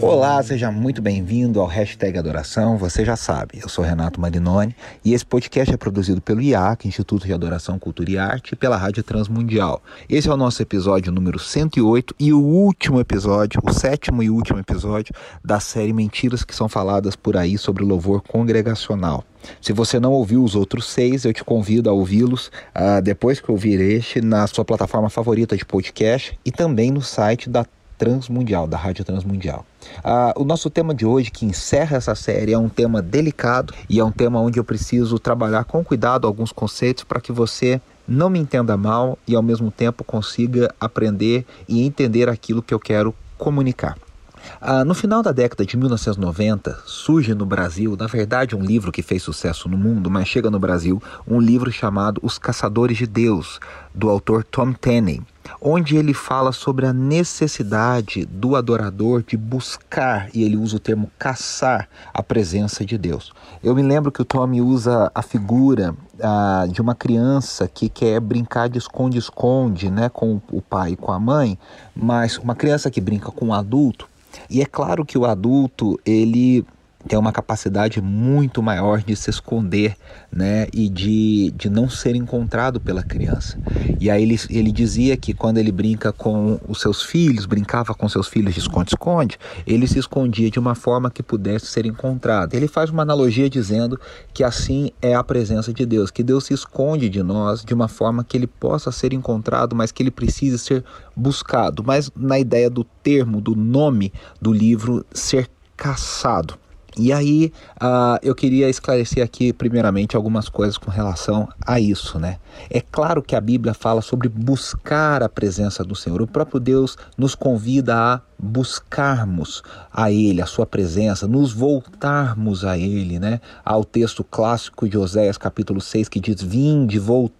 Olá, seja muito bem-vindo ao Hashtag Adoração. Você já sabe, eu sou Renato Marinoni e esse podcast é produzido pelo IAC, Instituto de Adoração, Cultura e Arte, e pela Rádio Transmundial. Esse é o nosso episódio número 108 e o último episódio, o sétimo e último episódio da série Mentiras que são faladas por aí sobre louvor congregacional. Se você não ouviu os outros seis, eu te convido a ouvi-los uh, depois que ouvir este na sua plataforma favorita de podcast e também no site da Transmundial, da Rádio Transmundial. Ah, o nosso tema de hoje, que encerra essa série, é um tema delicado e é um tema onde eu preciso trabalhar com cuidado alguns conceitos para que você não me entenda mal e ao mesmo tempo consiga aprender e entender aquilo que eu quero comunicar. Ah, no final da década de 1990, surge no Brasil, na verdade, um livro que fez sucesso no mundo, mas chega no Brasil, um livro chamado Os Caçadores de Deus, do autor Tom Tenney onde ele fala sobre a necessidade do adorador de buscar, e ele usa o termo caçar, a presença de Deus. Eu me lembro que o Tommy usa a figura ah, de uma criança que quer brincar de esconde-esconde né, com o pai e com a mãe, mas uma criança que brinca com um adulto. E é claro que o adulto, ele tem uma capacidade muito maior de se esconder né, e de, de não ser encontrado pela criança. E aí ele, ele dizia que quando ele brinca com os seus filhos, brincava com seus filhos de esconde-esconde, ele se escondia de uma forma que pudesse ser encontrado. Ele faz uma analogia dizendo que assim é a presença de Deus, que Deus se esconde de nós de uma forma que ele possa ser encontrado, mas que ele precise ser buscado. Mas na ideia do termo, do nome do livro, ser caçado. E aí uh, eu queria esclarecer aqui primeiramente algumas coisas com relação a isso, né? É claro que a Bíblia fala sobre buscar a presença do Senhor. O próprio Deus nos convida a buscarmos a Ele, a Sua presença, nos voltarmos a Ele, né? Há o texto clássico de Oséias, capítulo 6, que diz: Vinde, voltemos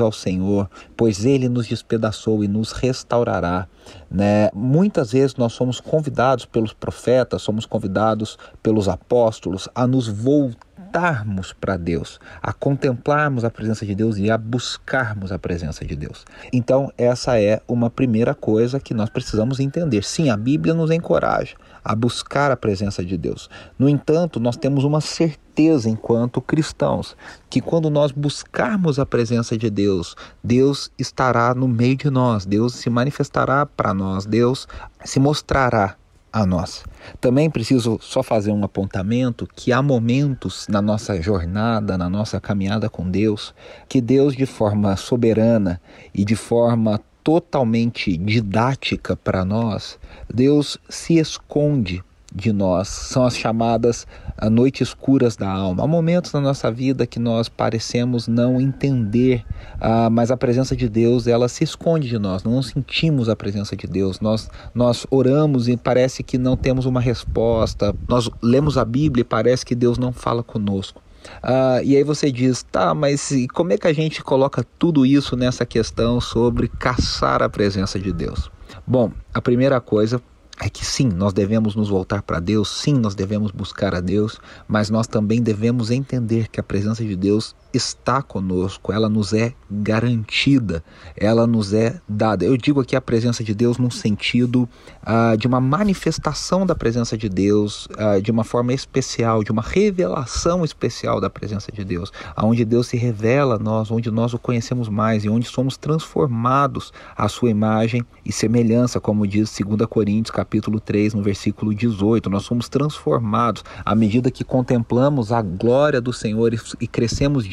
ao Senhor, pois Ele nos despedaçou e nos restaurará. Né? Muitas vezes nós somos convidados pelos profetas, somos convidados pelos apóstolos a nos voltar voltarmos para Deus, a contemplarmos a presença de Deus e a buscarmos a presença de Deus. Então, essa é uma primeira coisa que nós precisamos entender. Sim, a Bíblia nos encoraja a buscar a presença de Deus. No entanto, nós temos uma certeza enquanto cristãos que quando nós buscarmos a presença de Deus, Deus estará no meio de nós, Deus se manifestará para nós, Deus se mostrará a nós. Também preciso só fazer um apontamento que há momentos na nossa jornada, na nossa caminhada com Deus, que Deus de forma soberana e de forma totalmente didática para nós, Deus se esconde de nós, são as chamadas ah, noites escuras da alma. Há momentos na nossa vida que nós parecemos não entender, uh, mas a presença de Deus ela se esconde de nós, não sentimos a presença de Deus. Nós, nós oramos e parece que não temos uma resposta, nós lemos a Bíblia e parece que Deus não fala conosco. Uh, e aí você diz, tá, mas como é que a gente coloca tudo isso nessa questão sobre caçar a presença de Deus? Bom, a primeira coisa é que sim, nós devemos nos voltar para Deus, sim, nós devemos buscar a Deus, mas nós também devemos entender que a presença de Deus está conosco, ela nos é garantida, ela nos é dada. Eu digo aqui a presença de Deus num sentido uh, de uma manifestação da presença de Deus, uh, de uma forma especial, de uma revelação especial da presença de Deus, aonde Deus se revela a nós, onde nós o conhecemos mais e onde somos transformados à sua imagem e semelhança, como diz 2 Coríntios capítulo 3, no versículo 18. Nós somos transformados à medida que contemplamos a glória do Senhor e crescemos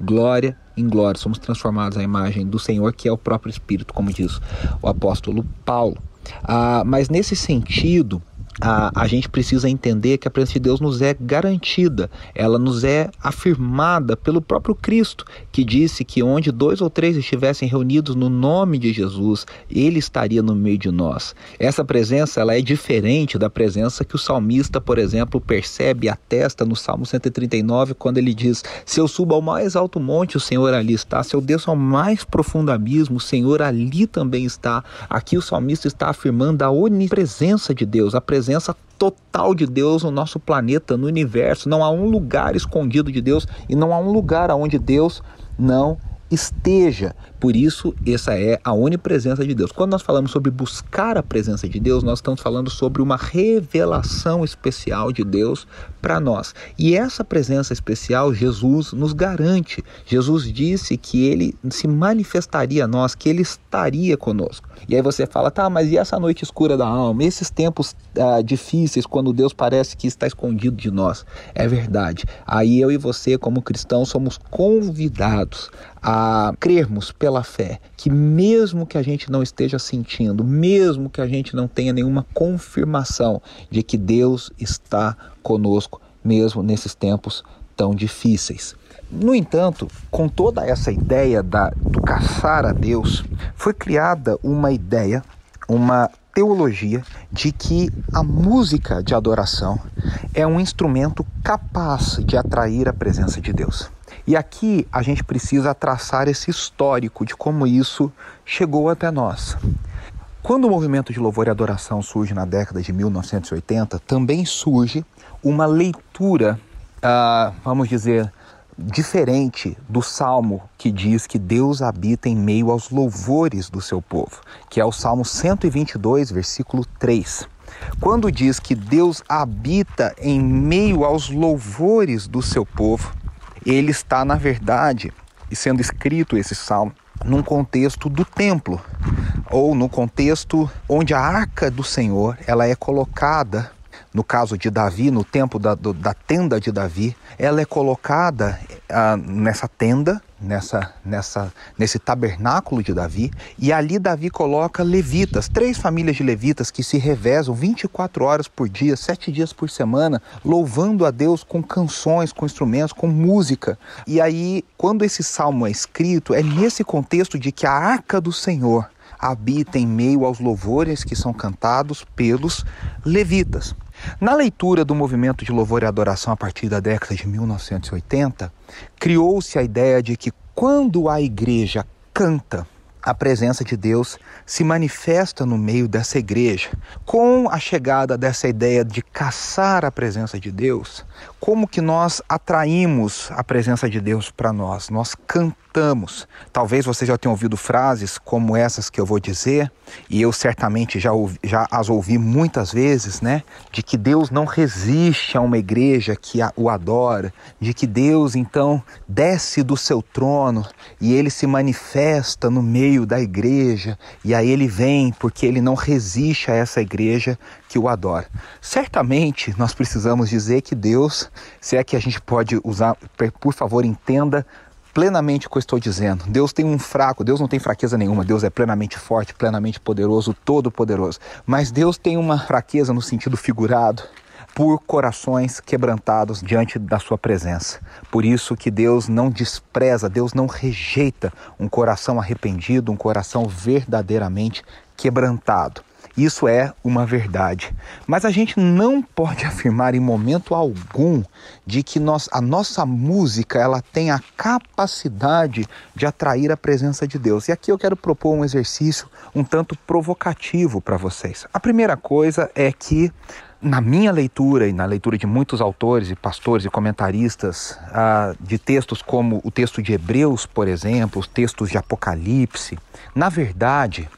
glória em glória. Somos transformados à imagem do Senhor, que é o próprio Espírito, como diz o apóstolo Paulo. Ah, mas nesse sentido, a, a gente precisa entender que a presença de Deus nos é garantida, ela nos é afirmada pelo próprio Cristo, que disse que onde dois ou três estivessem reunidos no nome de Jesus, ele estaria no meio de nós. Essa presença ela é diferente da presença que o salmista, por exemplo, percebe e atesta no Salmo 139, quando ele diz: Se eu subo ao mais alto monte, o Senhor ali está, se eu desço ao mais profundo abismo, o Senhor ali também está. Aqui o salmista está afirmando a onipresença de Deus, a presença presença total de Deus no nosso planeta, no universo. Não há um lugar escondido de Deus e não há um lugar onde Deus não esteja. Por isso, essa é a onipresença de Deus. Quando nós falamos sobre buscar a presença de Deus, nós estamos falando sobre uma revelação especial de Deus para nós. E essa presença especial, Jesus nos garante. Jesus disse que ele se manifestaria a nós, que ele estaria conosco. E aí você fala, tá, mas e essa noite escura da alma? Esses tempos ah, difíceis, quando Deus parece que está escondido de nós? É verdade. Aí eu e você, como cristãos, somos convidados a crermos pela fé que, mesmo que a gente não esteja sentindo, mesmo que a gente não tenha nenhuma confirmação de que Deus está conosco, mesmo nesses tempos tão difíceis. No entanto, com toda essa ideia da, do caçar a Deus, foi criada uma ideia, uma teologia de que a música de adoração é um instrumento capaz de atrair a presença de Deus. E aqui a gente precisa traçar esse histórico de como isso chegou até nós. Quando o movimento de louvor e adoração surge na década de 1980, também surge uma leitura, uh, vamos dizer, diferente do salmo que diz que Deus habita em meio aos louvores do seu povo, que é o Salmo 122, versículo 3. Quando diz que Deus habita em meio aos louvores do seu povo, ele está, na verdade, sendo escrito esse salmo, num contexto do templo, ou no contexto onde a arca do Senhor ela é colocada no caso de Davi, no tempo da, do, da tenda de Davi, ela é colocada ah, nessa tenda, nessa, nessa, nesse tabernáculo de Davi, e ali Davi coloca levitas, três famílias de levitas que se revezam 24 horas por dia, sete dias por semana, louvando a Deus com canções, com instrumentos, com música. E aí, quando esse salmo é escrito, é nesse contexto de que a arca do Senhor habita em meio aos louvores que são cantados pelos levitas. Na leitura do movimento de louvor e adoração a partir da década de 1980, criou-se a ideia de que quando a igreja canta, a presença de Deus se manifesta no meio dessa igreja. Com a chegada dessa ideia de caçar a presença de Deus, como que nós atraímos a presença de Deus para nós? Nós cantamos. Talvez você já tenha ouvido frases como essas que eu vou dizer, e eu certamente já, ouvi, já as ouvi muitas vezes, né? De que Deus não resiste a uma igreja que o adora, de que Deus então desce do seu trono e ele se manifesta no meio da igreja, e aí ele vem porque ele não resiste a essa igreja que o adora. Certamente nós precisamos dizer que Deus, se é que a gente pode usar, por favor, entenda plenamente o que eu estou dizendo. Deus tem um fraco, Deus não tem fraqueza nenhuma. Deus é plenamente forte, plenamente poderoso, todo-poderoso. Mas Deus tem uma fraqueza no sentido figurado por corações quebrantados diante da sua presença. Por isso que Deus não despreza, Deus não rejeita um coração arrependido, um coração verdadeiramente quebrantado. Isso é uma verdade. Mas a gente não pode afirmar em momento algum de que nós, a nossa música ela tem a capacidade de atrair a presença de Deus. E aqui eu quero propor um exercício um tanto provocativo para vocês. A primeira coisa é que na minha leitura e na leitura de muitos autores e pastores e comentaristas ah, de textos como o texto de Hebreus, por exemplo, os textos de Apocalipse, na verdade,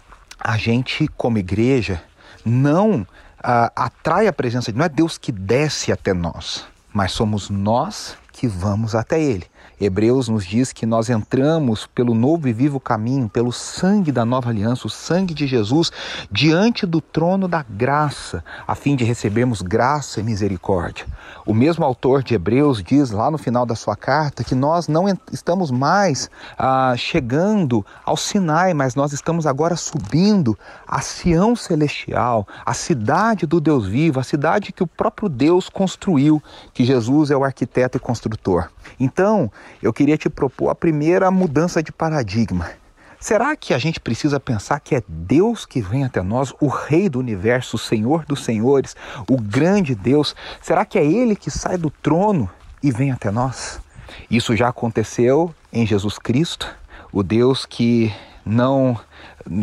a gente, como igreja, não ah, atrai a presença de Não é Deus que desce até nós, mas somos nós que vamos até Ele. Hebreus nos diz que nós entramos pelo novo e vivo caminho, pelo sangue da nova aliança, o sangue de Jesus, diante do trono da graça, a fim de recebermos graça e misericórdia. O mesmo autor de Hebreus diz lá no final da sua carta que nós não estamos mais ah, chegando ao Sinai, mas nós estamos agora subindo a Sião celestial, a cidade do Deus vivo, a cidade que o próprio Deus construiu, que Jesus é o arquiteto e construtor. Então, eu queria te propor a primeira mudança de paradigma. Será que a gente precisa pensar que é Deus que vem até nós, o Rei do universo, o Senhor dos Senhores, o grande Deus? Será que é Ele que sai do trono e vem até nós? Isso já aconteceu em Jesus Cristo, o Deus que não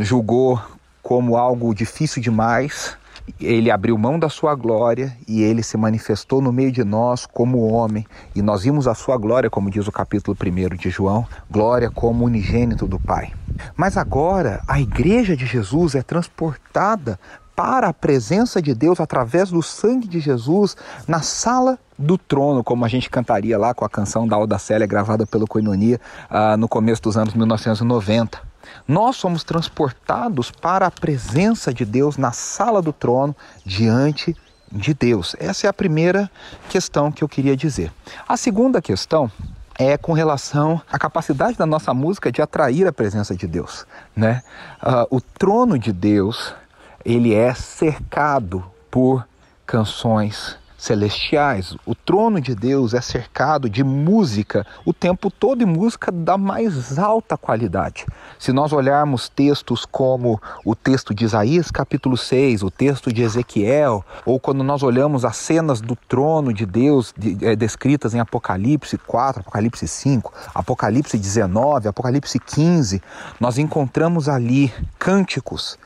julgou como algo difícil demais ele abriu mão da sua glória e ele se manifestou no meio de nós como homem. E nós vimos a sua glória, como diz o capítulo 1 de João, glória como unigênito do Pai. Mas agora a igreja de Jesus é transportada para a presença de Deus através do sangue de Jesus na sala do trono, como a gente cantaria lá com a canção da Alda Célia gravada pelo Coinonia uh, no começo dos anos 1990. Nós somos transportados para a presença de Deus na sala do trono, diante de Deus. Essa é a primeira questão que eu queria dizer. A segunda questão é com relação à capacidade da nossa música de atrair a presença de Deus, né? Uh, o trono de Deus ele é cercado por canções celestiais. O trono de Deus é cercado de música o tempo todo e música da mais alta qualidade. Se nós olharmos textos como o texto de Isaías, capítulo 6, o texto de Ezequiel, ou quando nós olhamos as cenas do trono de Deus de, é, descritas em Apocalipse 4, Apocalipse 5, Apocalipse 19, Apocalipse 15, nós encontramos ali cânticos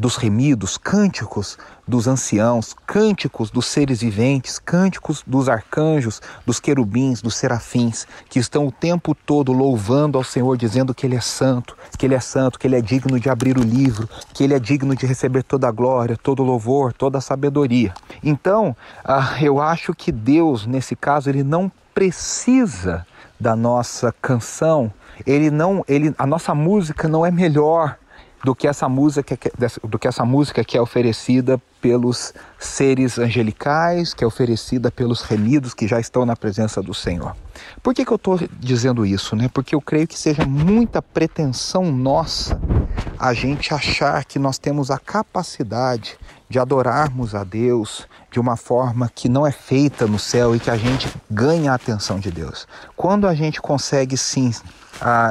dos remidos, cânticos dos anciãos, cânticos dos seres viventes, cânticos dos arcanjos, dos querubins, dos serafins, que estão o tempo todo louvando ao Senhor, dizendo que Ele é santo, que Ele é santo, que Ele é digno de abrir o livro, que Ele é digno de receber toda a glória, todo o louvor, toda a sabedoria. Então, ah, eu acho que Deus, nesse caso, Ele não precisa da nossa canção, ele não, ele, a nossa música não é melhor do que essa música que, do que essa música que é oferecida pelos seres angelicais, que é oferecida pelos remidos que já estão na presença do Senhor. Por que, que eu estou dizendo isso? Né? Porque eu creio que seja muita pretensão nossa a gente achar que nós temos a capacidade de adorarmos a Deus de uma forma que não é feita no céu e que a gente ganha a atenção de Deus. Quando a gente consegue sim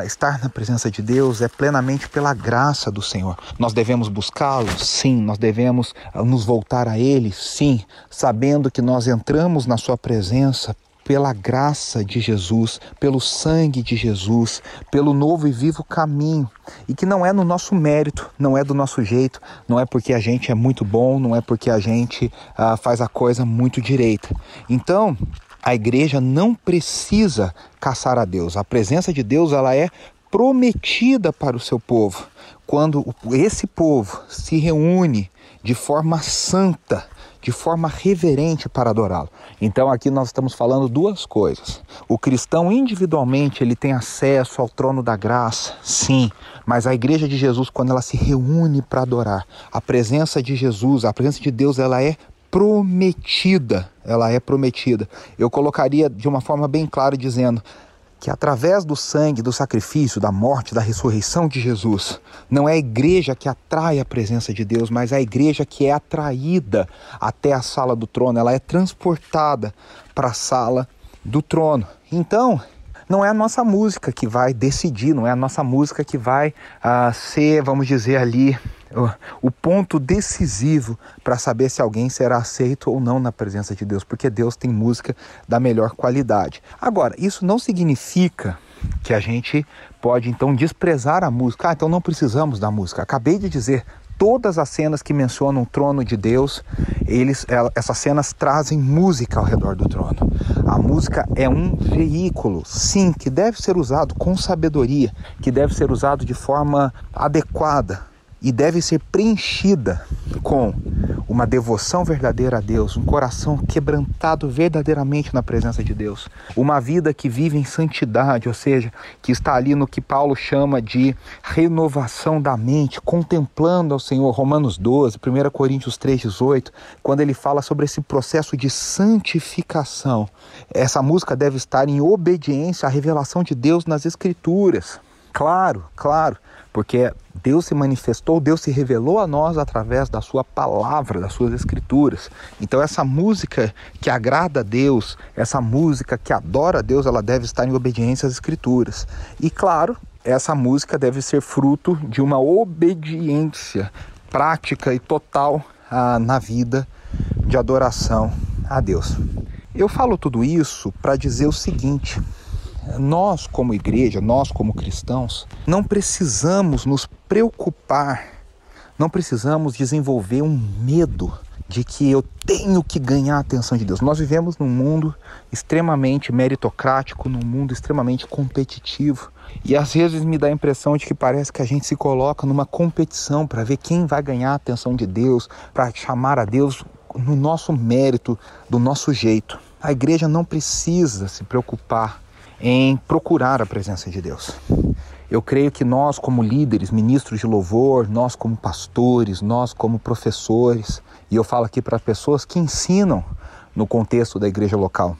estar na presença de Deus é plenamente pela graça do Senhor. Nós devemos buscá-lo? Sim. Nós devemos ah, nos voltar a Ele? Sim. Sabendo que nós entramos na Sua presença pela graça de Jesus, pelo sangue de Jesus, pelo novo e vivo caminho. E que não é no nosso mérito, não é do nosso jeito, não é porque a gente é muito bom, não é porque a gente ah, faz a coisa muito direita. Então, a igreja não precisa caçar a Deus. A presença de Deus ela é prometida para o seu povo. Quando esse povo se reúne de forma santa, de forma reverente para adorá-lo. Então aqui nós estamos falando duas coisas. O cristão individualmente ele tem acesso ao trono da graça, sim, mas a igreja de Jesus quando ela se reúne para adorar, a presença de Jesus, a presença de Deus, ela é prometida. Ela é prometida. Eu colocaria de uma forma bem clara dizendo que através do sangue, do sacrifício, da morte, da ressurreição de Jesus, não é a igreja que atrai a presença de Deus, mas a igreja que é atraída até a sala do trono, ela é transportada para a sala do trono. Então, não é a nossa música que vai decidir, não é a nossa música que vai uh, ser, vamos dizer ali, o ponto decisivo para saber se alguém será aceito ou não na presença de Deus, porque Deus tem música da melhor qualidade. Agora, isso não significa que a gente pode então desprezar a música. Ah, então não precisamos da música. Acabei de dizer, todas as cenas que mencionam o trono de Deus, eles, essas cenas trazem música ao redor do trono. A música é um veículo, sim, que deve ser usado com sabedoria, que deve ser usado de forma adequada e deve ser preenchida com uma devoção verdadeira a Deus, um coração quebrantado verdadeiramente na presença de Deus, uma vida que vive em santidade, ou seja, que está ali no que Paulo chama de renovação da mente, contemplando ao Senhor, Romanos 12, 1 Coríntios 3,18, quando ele fala sobre esse processo de santificação. Essa música deve estar em obediência à revelação de Deus nas Escrituras. Claro, claro, porque Deus se manifestou, Deus se revelou a nós através da sua palavra, das suas escrituras. Então essa música que agrada a Deus, essa música que adora a Deus, ela deve estar em obediência às escrituras. E claro, essa música deve ser fruto de uma obediência prática e total ah, na vida de adoração a Deus. Eu falo tudo isso para dizer o seguinte: nós, como igreja, nós, como cristãos, não precisamos nos preocupar, não precisamos desenvolver um medo de que eu tenho que ganhar a atenção de Deus. Nós vivemos num mundo extremamente meritocrático, num mundo extremamente competitivo. E às vezes me dá a impressão de que parece que a gente se coloca numa competição para ver quem vai ganhar a atenção de Deus, para chamar a Deus no nosso mérito, do nosso jeito. A igreja não precisa se preocupar em procurar a presença de Deus. Eu creio que nós, como líderes, ministros de louvor, nós, como pastores, nós, como professores, e eu falo aqui para pessoas que ensinam no contexto da igreja local,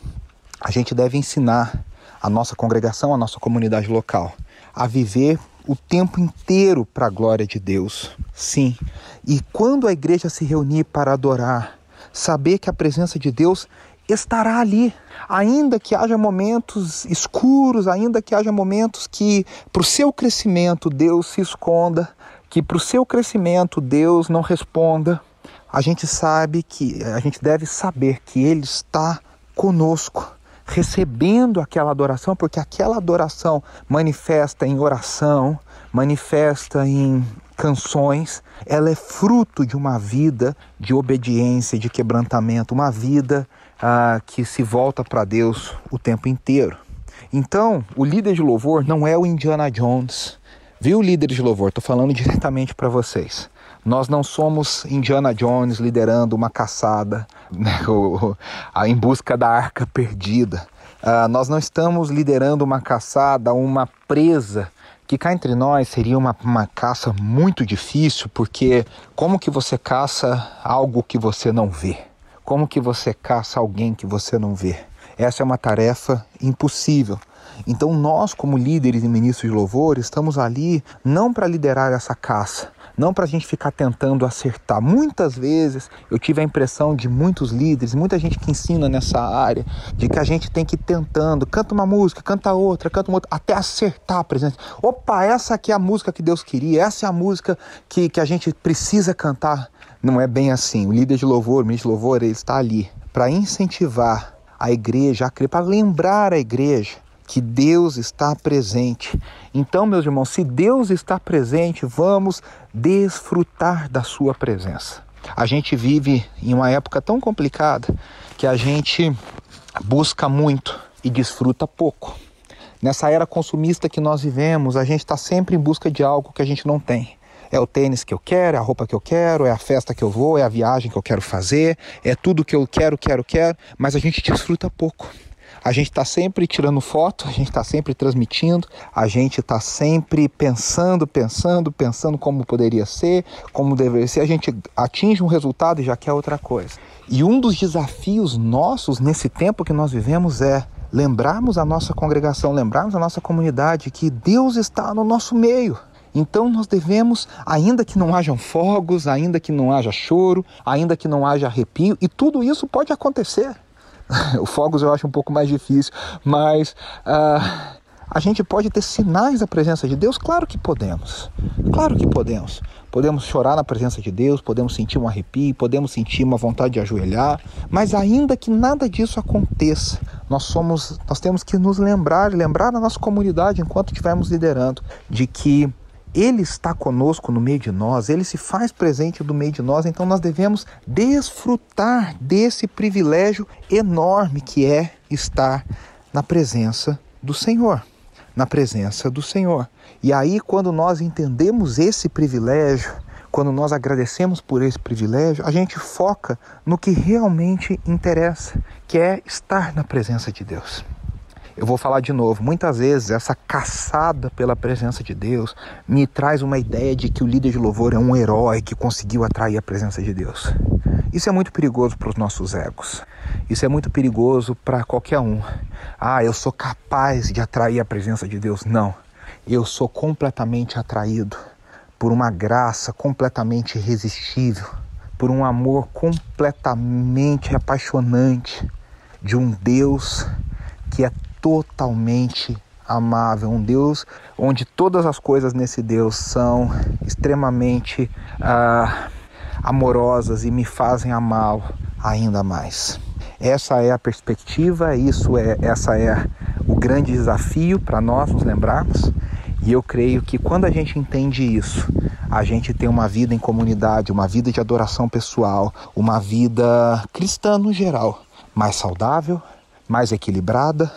a gente deve ensinar a nossa congregação, a nossa comunidade local, a viver o tempo inteiro para a glória de Deus. Sim. E quando a igreja se reunir para adorar, saber que a presença de Deus estará ali, ainda que haja momentos escuros, ainda que haja momentos que para o seu crescimento Deus se esconda, que para o seu crescimento Deus não responda. A gente sabe que a gente deve saber que Ele está conosco, recebendo aquela adoração, porque aquela adoração manifesta em oração, manifesta em canções, ela é fruto de uma vida de obediência, de quebrantamento, uma vida ah, que se volta para Deus o tempo inteiro. Então, o líder de louvor não é o Indiana Jones. Viu, líder de louvor? Estou falando diretamente para vocês. Nós não somos Indiana Jones liderando uma caçada né, em busca da arca perdida. Uh, nós não estamos liderando uma caçada, uma presa que cá entre nós seria uma, uma caça muito difícil, porque como que você caça algo que você não vê? Como que você caça alguém que você não vê? Essa é uma tarefa impossível. Então nós, como líderes e ministros de louvor, estamos ali não para liderar essa caça, não para a gente ficar tentando acertar. Muitas vezes eu tive a impressão de muitos líderes, muita gente que ensina nessa área, de que a gente tem que ir tentando, canta uma música, canta outra, canta uma outra, até acertar a presença. Opa, essa aqui é a música que Deus queria, essa é a música que, que a gente precisa cantar. Não é bem assim. O líder de louvor, o ministro de louvor, ele está ali para incentivar a igreja a crer, para lembrar a igreja que Deus está presente. Então, meus irmãos, se Deus está presente, vamos desfrutar da sua presença. A gente vive em uma época tão complicada que a gente busca muito e desfruta pouco. Nessa era consumista que nós vivemos, a gente está sempre em busca de algo que a gente não tem. É o tênis que eu quero, é a roupa que eu quero, é a festa que eu vou, é a viagem que eu quero fazer, é tudo que eu quero, quero, quero, mas a gente desfruta pouco. A gente está sempre tirando foto, a gente está sempre transmitindo, a gente está sempre pensando, pensando, pensando como poderia ser, como deveria ser. A gente atinge um resultado e já quer outra coisa. E um dos desafios nossos nesse tempo que nós vivemos é lembrarmos a nossa congregação, lembrarmos a nossa comunidade que Deus está no nosso meio. Então nós devemos, ainda que não hajam fogos, ainda que não haja choro, ainda que não haja arrepio, e tudo isso pode acontecer. o fogos eu acho um pouco mais difícil, mas uh, a gente pode ter sinais da presença de Deus? Claro que podemos. Claro que podemos. Podemos chorar na presença de Deus, podemos sentir um arrepio, podemos sentir uma vontade de ajoelhar, mas ainda que nada disso aconteça, nós somos, nós temos que nos lembrar, lembrar a nossa comunidade enquanto estivermos liderando, de que ele está conosco no meio de nós, ele se faz presente no meio de nós, então nós devemos desfrutar desse privilégio enorme que é estar na presença do Senhor. Na presença do Senhor. E aí, quando nós entendemos esse privilégio, quando nós agradecemos por esse privilégio, a gente foca no que realmente interessa, que é estar na presença de Deus. Eu vou falar de novo. Muitas vezes essa caçada pela presença de Deus me traz uma ideia de que o líder de louvor é um herói que conseguiu atrair a presença de Deus. Isso é muito perigoso para os nossos egos. Isso é muito perigoso para qualquer um. Ah, eu sou capaz de atrair a presença de Deus. Não. Eu sou completamente atraído por uma graça completamente irresistível, por um amor completamente apaixonante de um Deus que é totalmente amável, um Deus onde todas as coisas nesse Deus são extremamente ah, amorosas e me fazem amá-lo ainda mais. Essa é a perspectiva, isso é, essa é o grande desafio para nós nos lembrarmos. E eu creio que quando a gente entende isso, a gente tem uma vida em comunidade, uma vida de adoração pessoal, uma vida cristã no geral, mais saudável, mais equilibrada,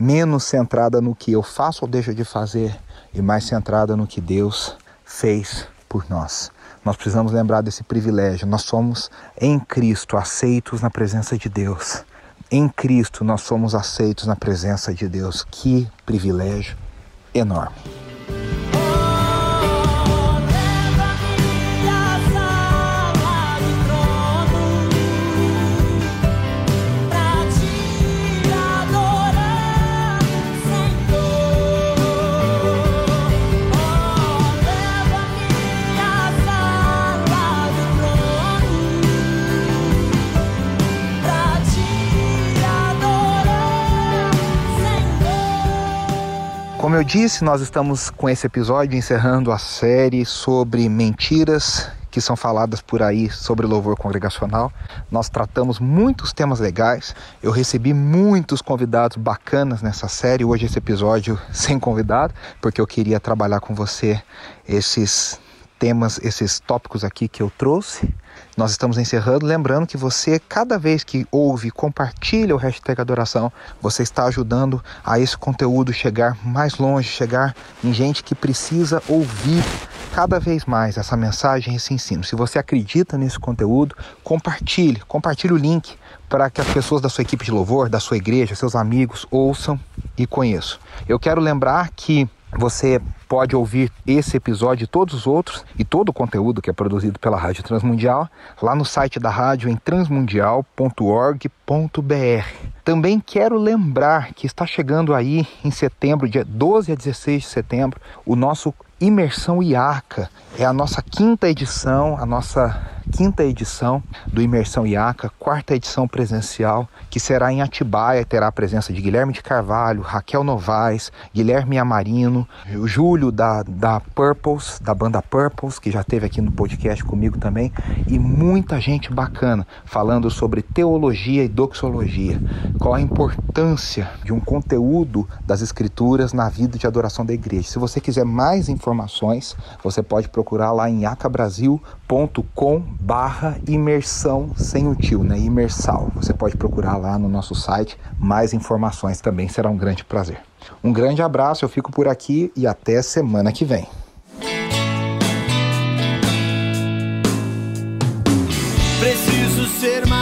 menos centrada no que eu faço ou deixo de fazer e mais centrada no que Deus fez por nós. Nós precisamos lembrar desse privilégio. Nós somos em Cristo aceitos na presença de Deus. Em Cristo nós somos aceitos na presença de Deus. Que privilégio enorme. Como eu disse, nós estamos com esse episódio encerrando a série sobre mentiras que são faladas por aí sobre louvor congregacional. Nós tratamos muitos temas legais. Eu recebi muitos convidados bacanas nessa série. Hoje esse episódio sem convidado, porque eu queria trabalhar com você esses temas, esses tópicos aqui que eu trouxe. Nós estamos encerrando, lembrando que você, cada vez que ouve, compartilha o hashtag adoração, você está ajudando a esse conteúdo chegar mais longe, chegar em gente que precisa ouvir cada vez mais essa mensagem, esse ensino. Se você acredita nesse conteúdo, compartilhe, compartilhe o link para que as pessoas da sua equipe de louvor, da sua igreja, seus amigos ouçam e conheçam. Eu quero lembrar que você pode ouvir esse episódio e todos os outros e todo o conteúdo que é produzido pela Rádio Transmundial lá no site da rádio em transmundial.org.br. Também quero lembrar que está chegando aí em setembro, dia 12 a 16 de setembro, o nosso Imersão IACA. É a nossa quinta edição, a nossa quinta edição do Imersão IACA, quarta edição presencial, que será em Atibaia, terá a presença de Guilherme de Carvalho, Raquel Novaes, Guilherme Amarino, o Júlio da, da Purples, da banda Purples, que já esteve aqui no podcast comigo também, e muita gente bacana falando sobre teologia e doxologia, qual a importância de um conteúdo das escrituras na vida de adoração da igreja. Se você quiser mais informações, você pode procurar lá em acabrasil.com barra imersão sem o tio, né? Imersal. Você pode procurar lá no nosso site mais informações também, será um grande prazer. Um grande abraço, eu fico por aqui e até semana que vem. Preciso ser mais